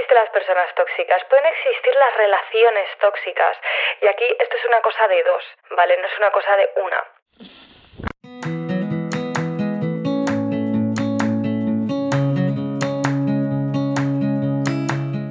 existen las personas tóxicas, pueden existir las relaciones tóxicas. Y aquí esto es una cosa de dos, ¿vale? No es una cosa de una.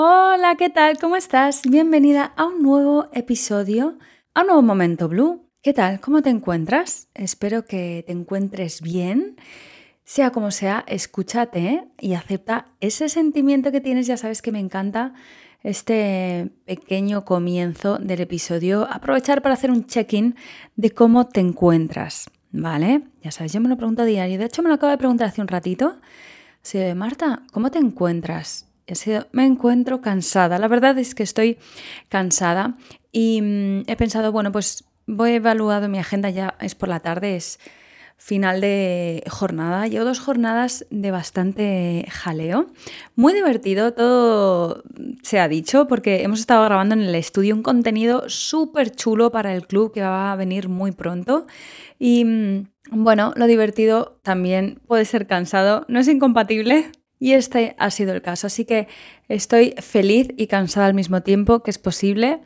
Hola, ¿qué tal? ¿Cómo estás? Bienvenida a un nuevo episodio, a un nuevo momento Blue. ¿Qué tal? ¿Cómo te encuentras? Espero que te encuentres bien. Sea como sea, escúchate y acepta ese sentimiento que tienes. Ya sabes que me encanta este pequeño comienzo del episodio. Aprovechar para hacer un check-in de cómo te encuentras. ¿Vale? Ya sabes, yo me lo pregunto a diario. De hecho, me lo acabo de preguntar hace un ratito. Sí, Marta, ¿cómo te encuentras? Me encuentro cansada. La verdad es que estoy cansada y mm, he pensado, bueno, pues voy evaluado mi agenda, ya es por la tarde, es final de jornada. Llevo dos jornadas de bastante jaleo. Muy divertido, todo se ha dicho, porque hemos estado grabando en el estudio un contenido súper chulo para el club que va a venir muy pronto. Y mm, bueno, lo divertido también puede ser cansado, no es incompatible, y este ha sido el caso. Así que estoy feliz y cansada al mismo tiempo, que es posible.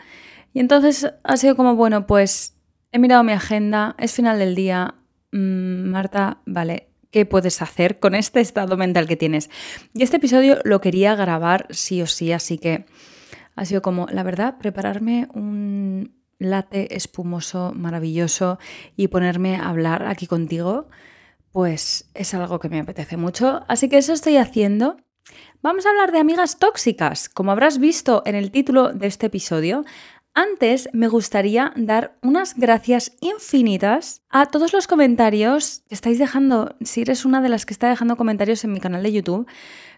Y entonces ha sido como, bueno, pues he mirado mi agenda, es final del día. Mm, Marta, vale, ¿qué puedes hacer con este estado mental que tienes? Y este episodio lo quería grabar sí o sí, así que ha sido como, la verdad, prepararme un latte espumoso maravilloso y ponerme a hablar aquí contigo pues es algo que me apetece mucho, así que eso estoy haciendo. Vamos a hablar de amigas tóxicas. Como habrás visto en el título de este episodio, antes me gustaría dar unas gracias infinitas a todos los comentarios que estáis dejando. Si eres una de las que está dejando comentarios en mi canal de YouTube,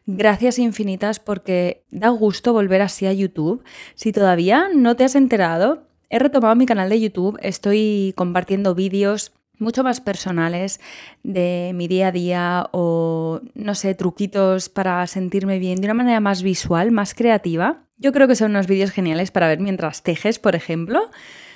gracias infinitas porque da gusto volver así a YouTube. Si todavía no te has enterado, he retomado mi canal de YouTube, estoy compartiendo vídeos mucho más personales de mi día a día o, no sé, truquitos para sentirme bien de una manera más visual, más creativa. Yo creo que son unos vídeos geniales para ver mientras tejes, por ejemplo,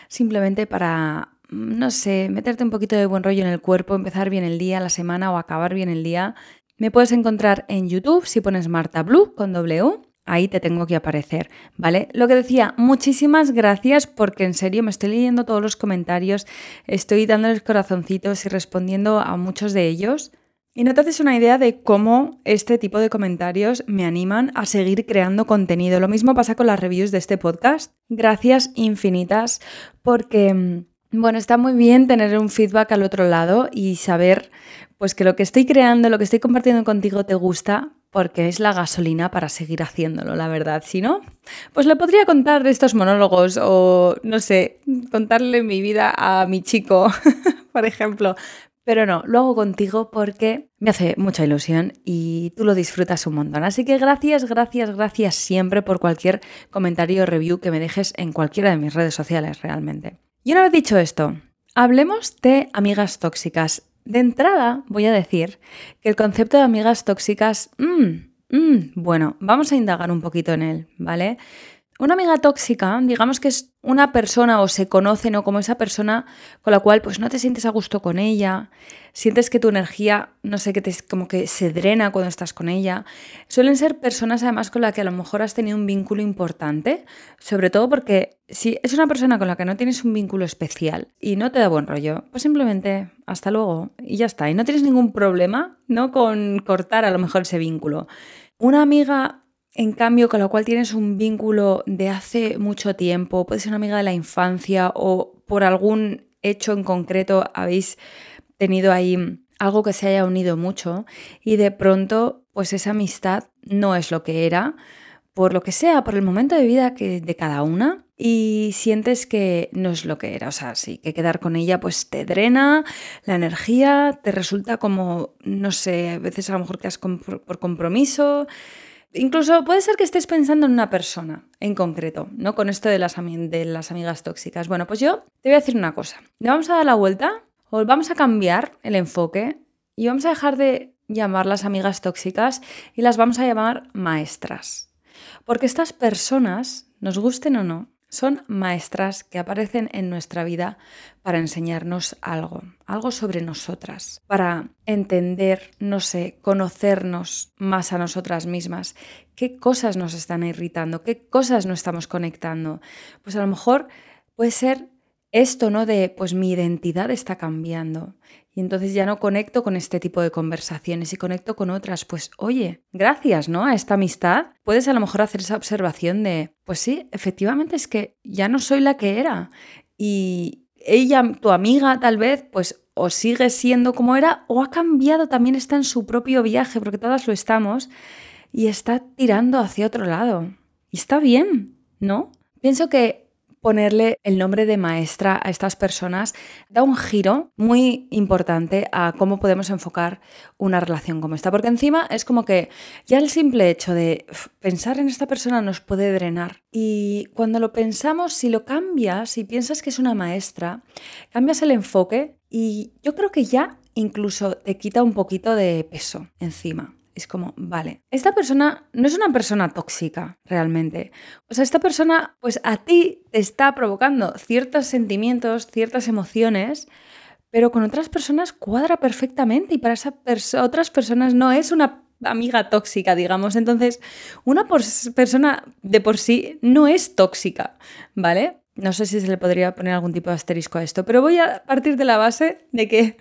simplemente para, no sé, meterte un poquito de buen rollo en el cuerpo, empezar bien el día, la semana o acabar bien el día. Me puedes encontrar en YouTube si pones Marta Blue con W ahí te tengo que aparecer, ¿vale? Lo que decía, muchísimas gracias porque en serio me estoy leyendo todos los comentarios, estoy dándoles corazoncitos y respondiendo a muchos de ellos. Y no te haces una idea de cómo este tipo de comentarios me animan a seguir creando contenido. Lo mismo pasa con las reviews de este podcast. Gracias infinitas porque, mm, bueno, está muy bien tener un feedback al otro lado y saber pues que lo que estoy creando, lo que estoy compartiendo contigo te gusta, porque es la gasolina para seguir haciéndolo, la verdad. Si no, pues le podría contar estos monólogos o, no sé, contarle mi vida a mi chico, por ejemplo. Pero no, lo hago contigo porque me hace mucha ilusión y tú lo disfrutas un montón. Así que gracias, gracias, gracias siempre por cualquier comentario o review que me dejes en cualquiera de mis redes sociales realmente. Y una vez dicho esto, hablemos de amigas tóxicas. De entrada, voy a decir que el concepto de amigas tóxicas, mm, mm, bueno, vamos a indagar un poquito en él, ¿vale? Una amiga tóxica, digamos que es una persona o se conoce, ¿no? Como esa persona con la cual pues no te sientes a gusto con ella, sientes que tu energía, no sé, que te, como que se drena cuando estás con ella. Suelen ser personas además con las que a lo mejor has tenido un vínculo importante, sobre todo porque si es una persona con la que no tienes un vínculo especial y no te da buen rollo, pues simplemente hasta luego y ya está. Y no tienes ningún problema, ¿no? Con cortar a lo mejor ese vínculo. Una amiga en cambio con la cual tienes un vínculo de hace mucho tiempo, puede ser una amiga de la infancia o por algún hecho en concreto habéis tenido ahí algo que se haya unido mucho y de pronto pues esa amistad no es lo que era, por lo que sea, por el momento de vida que, de cada una y sientes que no es lo que era, o sea, sí, que quedar con ella pues te drena la energía, te resulta como, no sé, a veces a lo mejor quedas por compromiso, Incluso puede ser que estés pensando en una persona en concreto, ¿no? Con esto de las, de las amigas tóxicas. Bueno, pues yo te voy a decir una cosa. Le vamos a dar la vuelta vamos a cambiar el enfoque y vamos a dejar de llamarlas amigas tóxicas y las vamos a llamar maestras. Porque estas personas, nos gusten o no, son maestras que aparecen en nuestra vida para enseñarnos algo, algo sobre nosotras, para entender, no sé, conocernos más a nosotras mismas, qué cosas nos están irritando, qué cosas no estamos conectando. Pues a lo mejor puede ser esto, ¿no? De, pues mi identidad está cambiando y entonces ya no conecto con este tipo de conversaciones y conecto con otras. Pues oye, gracias, ¿no? A esta amistad puedes a lo mejor hacer esa observación de, pues sí, efectivamente es que ya no soy la que era y ella, tu amiga tal vez, pues o sigue siendo como era o ha cambiado, también está en su propio viaje, porque todas lo estamos, y está tirando hacia otro lado. Y está bien, ¿no? Pienso que ponerle el nombre de maestra a estas personas da un giro muy importante a cómo podemos enfocar una relación como esta. Porque encima es como que ya el simple hecho de pensar en esta persona nos puede drenar. Y cuando lo pensamos, si lo cambias, si piensas que es una maestra, cambias el enfoque y yo creo que ya incluso te quita un poquito de peso encima. Es como, vale, esta persona no es una persona tóxica realmente. O sea, esta persona, pues a ti te está provocando ciertos sentimientos, ciertas emociones, pero con otras personas cuadra perfectamente y para esas otras personas no es una amiga tóxica, digamos. Entonces, una persona de por sí no es tóxica, ¿vale? No sé si se le podría poner algún tipo de asterisco a esto, pero voy a partir de la base de que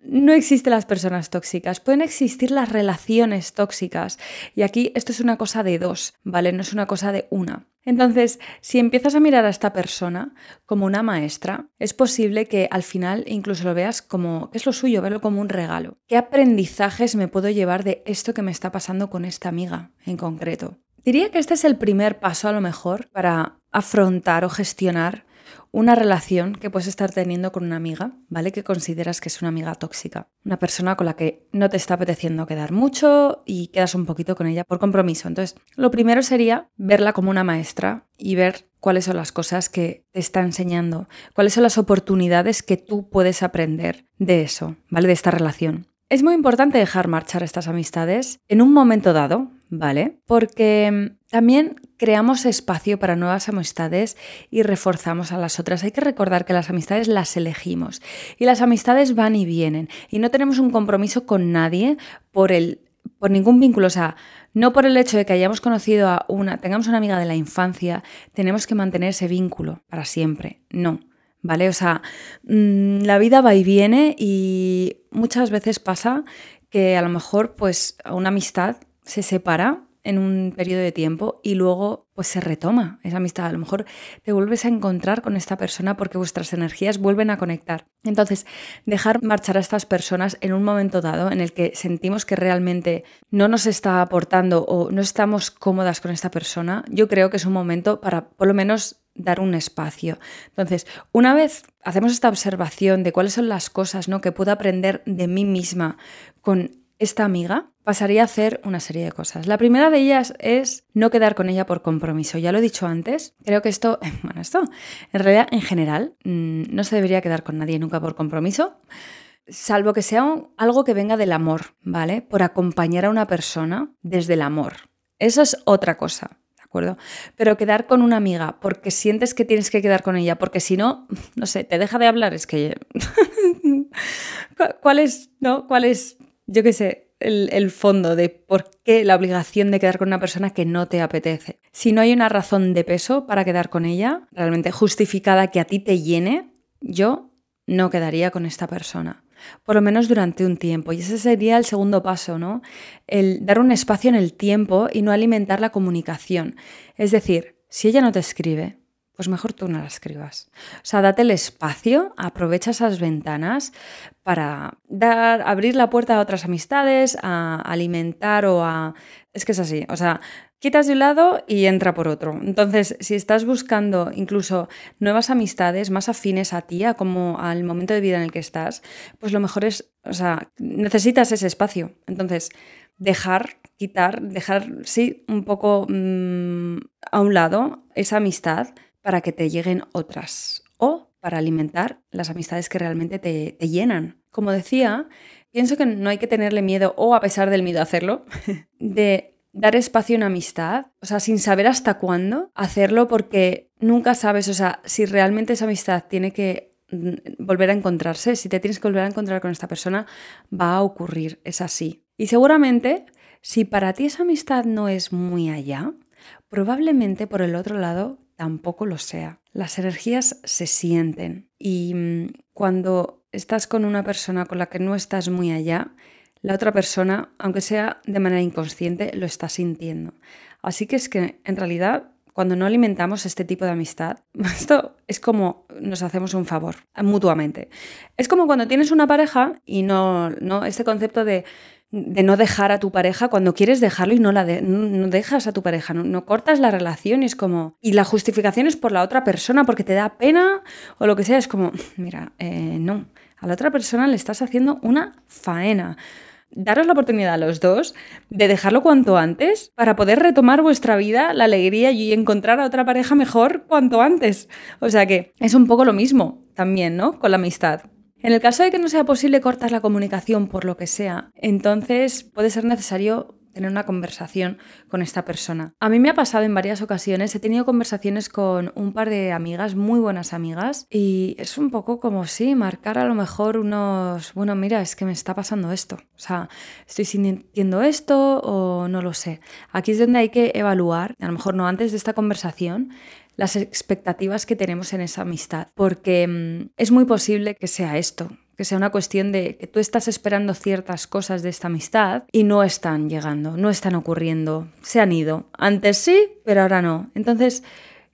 no existen las personas tóxicas, pueden existir las relaciones tóxicas. Y aquí esto es una cosa de dos, ¿vale? No es una cosa de una. Entonces, si empiezas a mirar a esta persona como una maestra, es posible que al final incluso lo veas como, ¿qué es lo suyo? Verlo como un regalo. ¿Qué aprendizajes me puedo llevar de esto que me está pasando con esta amiga en concreto? Diría que este es el primer paso a lo mejor para afrontar o gestionar una relación que puedes estar teniendo con una amiga, ¿vale? Que consideras que es una amiga tóxica. Una persona con la que no te está apeteciendo quedar mucho y quedas un poquito con ella por compromiso. Entonces, lo primero sería verla como una maestra y ver cuáles son las cosas que te está enseñando, cuáles son las oportunidades que tú puedes aprender de eso, ¿vale? De esta relación. Es muy importante dejar marchar estas amistades en un momento dado, ¿vale? Porque mm, también creamos espacio para nuevas amistades y reforzamos a las otras. Hay que recordar que las amistades las elegimos y las amistades van y vienen y no tenemos un compromiso con nadie por el por ningún vínculo, o sea, no por el hecho de que hayamos conocido a una, tengamos una amiga de la infancia, tenemos que mantener ese vínculo para siempre. No. ¿Vale? O sea, mm, la vida va y viene y muchas veces pasa que a lo mejor pues una amistad se separa en un periodo de tiempo y luego pues se retoma esa amistad. A lo mejor te vuelves a encontrar con esta persona porque vuestras energías vuelven a conectar. Entonces, dejar marchar a estas personas en un momento dado en el que sentimos que realmente no nos está aportando o no estamos cómodas con esta persona, yo creo que es un momento para por lo menos dar un espacio. Entonces, una vez hacemos esta observación de cuáles son las cosas ¿no? que puedo aprender de mí misma con esta amiga, pasaría a hacer una serie de cosas. La primera de ellas es no quedar con ella por compromiso. Ya lo he dicho antes, creo que esto, bueno, esto en realidad en general mm, no se debería quedar con nadie nunca por compromiso, salvo que sea algo que venga del amor, ¿vale? Por acompañar a una persona desde el amor. Eso es otra cosa. ¿de acuerdo? Pero quedar con una amiga porque sientes que tienes que quedar con ella, porque si no, no sé, te deja de hablar, es que... ¿Cuál es, no? ¿Cuál es yo qué sé, el, fondo de por qué la obligación de quedar con una persona que no te apetece. Si no hay una razón de peso para quedar con ella, realmente justificada que a ti te llene, yo no quedaría con esta persona. por lo menos durante un tiempo. Y ese sería el segundo paso, ¿no? El dar un espacio en el tiempo y no alimentar la comunicación. Es decir, si ella no te escribe, pues mejor tú no la escribas. O sea, date el espacio, aprovecha esas ventanas para dar, abrir la puerta a otras amistades, a alimentar o a... Es que es así, o sea, quitas de un lado y entra por otro. Entonces, si estás buscando incluso nuevas amistades más afines a ti, a como al momento de vida en el que estás, pues lo mejor es, o sea, necesitas ese espacio. Entonces, dejar, quitar, dejar, sí, un poco mm, a un lado esa amistad para que te lleguen otras o para alimentar las amistades que realmente te, llenan. Como decía, pienso que no hay que tenerle miedo, o a pesar del miedo a hacerlo, de dar espacio en amistad, o sea, sin saber hasta cuándo hacerlo porque nunca sabes, o sea, si realmente esa amistad tiene que mm, volver a encontrarse, si te tienes que volver a encontrar con esta persona, va a ocurrir, es así. Y seguramente, si para ti esa amistad no es muy allá, probablemente por el otro lado tampoco lo sea. Las energías se sienten y mm, cuando estás con una persona con la que no estás muy allá, la otra persona, aunque sea de manera inconsciente, lo está sintiendo. Así que es que en realidad cuando no alimentamos este tipo de amistad, esto es como nos hacemos un favor mutuamente. Es como cuando tienes una pareja y no, no este concepto de, no dejar a tu pareja cuando quieres dejarlo y no, la no dejas a tu pareja, no, cortas la relación y es como... Y la justificación es por la otra persona porque te da pena o lo que sea, es como, mira, eh, no, a la otra persona le estás haciendo una faena daros la oportunidad a los dos de dejarlo cuanto antes para poder retomar vuestra vida, la alegría y encontrar a otra pareja mejor cuanto antes. O sea que es un poco lo mismo también, ¿no? Con la amistad. En el caso de que no sea posible cortar la comunicación por lo que sea, entonces puede ser necesario tener una conversación con esta persona. A mí me ha pasado en varias ocasiones, he tenido conversaciones con un par de amigas, muy buenas amigas, y es un poco como si marcar a lo mejor unos, bueno, mira, es que me está pasando esto, o sea, estoy sintiendo esto o no lo sé. Aquí es donde hay que evaluar, a lo mejor no antes de esta conversación, las expectativas que tenemos en esa amistad, porque mm, es muy posible que sea esto, que sea una cuestión de que tú estás esperando ciertas cosas de esta amistad y no están llegando, no están ocurriendo, se han ido. Antes sí, pero ahora no. Entonces,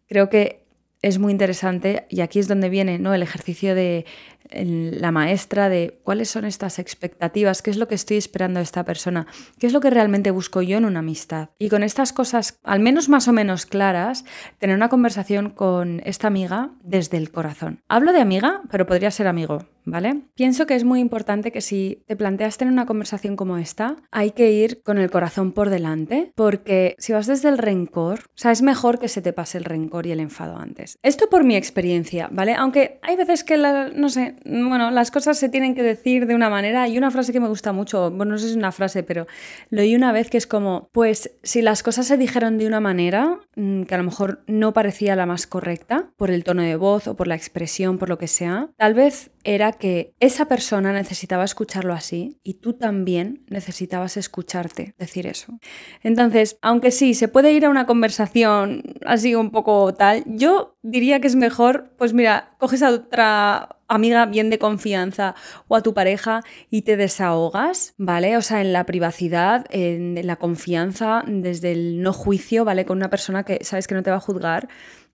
creo que es muy interesante y aquí es donde viene ¿no? el ejercicio de la maestra de cuáles son estas expectativas, qué es lo que estoy esperando de esta persona, qué es lo que realmente busco yo en una amistad. Y con estas cosas, al menos más o menos claras, tener una conversación con esta amiga desde el corazón. Hablo de amiga, pero podría ser amigo, ¿vale? Pienso que es muy importante que si te planteas tener una conversación como esta, hay que ir con el corazón por delante, porque si vas desde el rencor, o sea, es mejor que se te pase el rencor y el enfado antes. Esto por mi experiencia, ¿vale? Aunque hay veces que, no sé, bueno, las cosas se tienen que decir de una manera. Y una frase que me gusta mucho, bueno, no sé si es una frase, pero lo oí una vez que es como, pues si las cosas se dijeron de una manera mm, que a lo mejor no parecía la más correcta, por el tono de voz o por la expresión, por lo que sea, tal vez era que esa persona necesitaba escucharlo así y tú también necesitabas escucharte decir eso. Entonces, aunque sí, se puede ir a una conversación así un poco tal, yo diría que es mejor, pues mira, coges a otra amiga bien de confianza o a tu pareja y te desahogas, ¿vale? O sea, en la privacidad, en la confianza, desde el no juicio, ¿vale? Con una persona que sabes que no te va a juzgar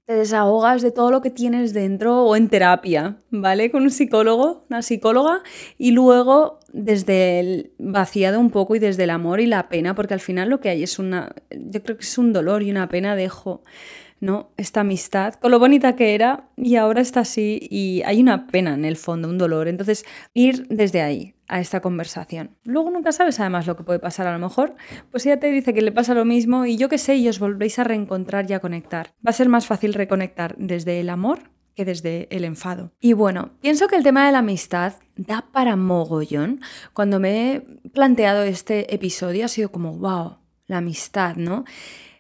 te desahogas de todo lo que tienes dentro o en terapia, ¿vale? Con un psicólogo, una psicóloga, y luego desde el vaciado un poco y desde el amor y la pena, porque al final lo que hay es una, yo creo que es un dolor y una pena, dejo ¿no? Esta amistad, con lo bonita que era, y ahora está así, y hay una pena en el fondo, un dolor. Entonces, ir desde ahí a esta conversación. Luego nunca sabes además lo que puede pasar a lo mejor, pues ella te dice que le pasa lo mismo y yo qué sé, y os volvéis a reencontrar y a conectar. Va a ser más fácil reconectar desde el amor que desde el enfado. Y bueno, pienso que el tema de la amistad da para mogollón. Cuando me he planteado este episodio ha sido como, wow, la amistad, ¿no?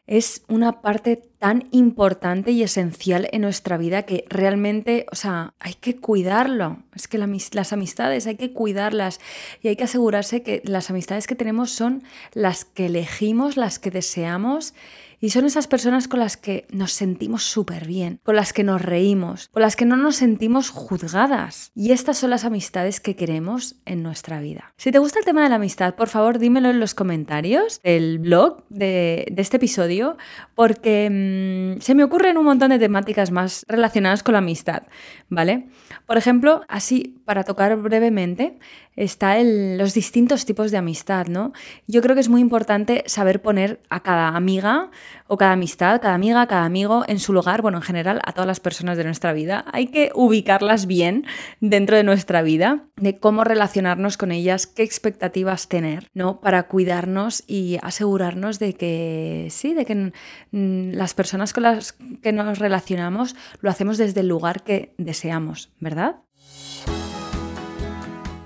Es una parte tan importante y esencial en nuestra vida que realmente, o sea, hay que cuidarlo. Es que las amistades hay que cuidarlas y hay que asegurarse que las amistades que tenemos son las que elegimos, las que deseamos Y son esas personas con las que nos sentimos súper bien, con las que nos reímos, con las que no nos sentimos juzgadas. Y estas son las amistades que queremos en nuestra vida. Si te gusta el tema de la amistad, por favor dímelo en los comentarios del blog de, este episodio, porque mm, se me ocurren un montón de temáticas más relacionadas con la amistad, ¿vale? Por ejemplo, así para tocar brevemente, está los distintos tipos de amistad, ¿no? Yo creo que es muy importante saber poner a cada amiga o cada amistad, cada amiga, cada amigo en su lugar, bueno, en general a todas las personas de nuestra vida. Hay que ubicarlas bien dentro de nuestra vida, de cómo relacionarnos con ellas, qué expectativas tener, ¿no? Para cuidarnos y asegurarnos de que sí, de que las personas con las que nos relacionamos lo hacemos desde el lugar que deseamos, ¿verdad?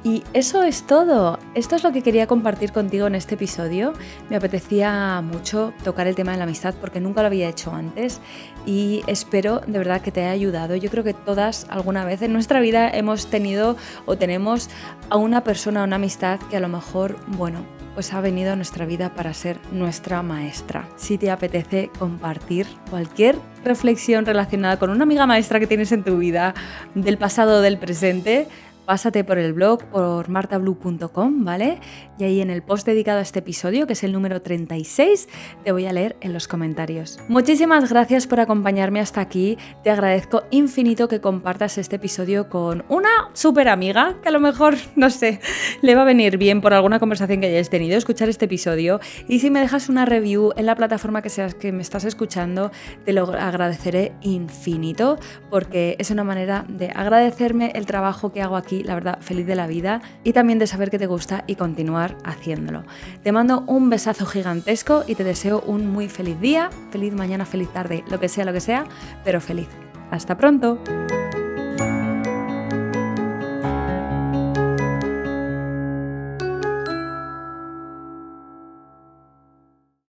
Y eso es todo. Esto es lo que quería compartir contigo en este episodio. Me apetecía mucho tocar el tema de la amistad porque nunca lo había hecho antes y espero de verdad que te haya ayudado. Yo creo que todas alguna vez en nuestra vida hemos tenido o tenemos a una persona, una amistad que a lo mejor, bueno, pues ha venido a nuestra vida para ser nuestra maestra. Si te apetece compartir cualquier reflexión relacionada con una amiga maestra que tienes en tu vida, del pasado o del presente, pásate por el blog, por martablue.com, ¿vale? Y ahí en el post dedicado a este episodio, que es el número 36, te voy a leer en los comentarios. Muchísimas gracias por acompañarme hasta aquí. Te agradezco infinito que compartas este episodio con una súper amiga, que a lo mejor, no sé, le va a venir bien por alguna conversación que hayas tenido escuchar este episodio. Y si me dejas una review en la plataforma que seas que me estás escuchando, te lo agradeceré infinito, porque es una manera de agradecerme el trabajo que hago aquí la verdad, feliz de la vida y también de saber que te gusta y continuar haciéndolo. Te mando un besazo gigantesco y te deseo un muy feliz día, feliz mañana, feliz tarde, lo que sea, lo que sea, pero feliz. Hasta pronto.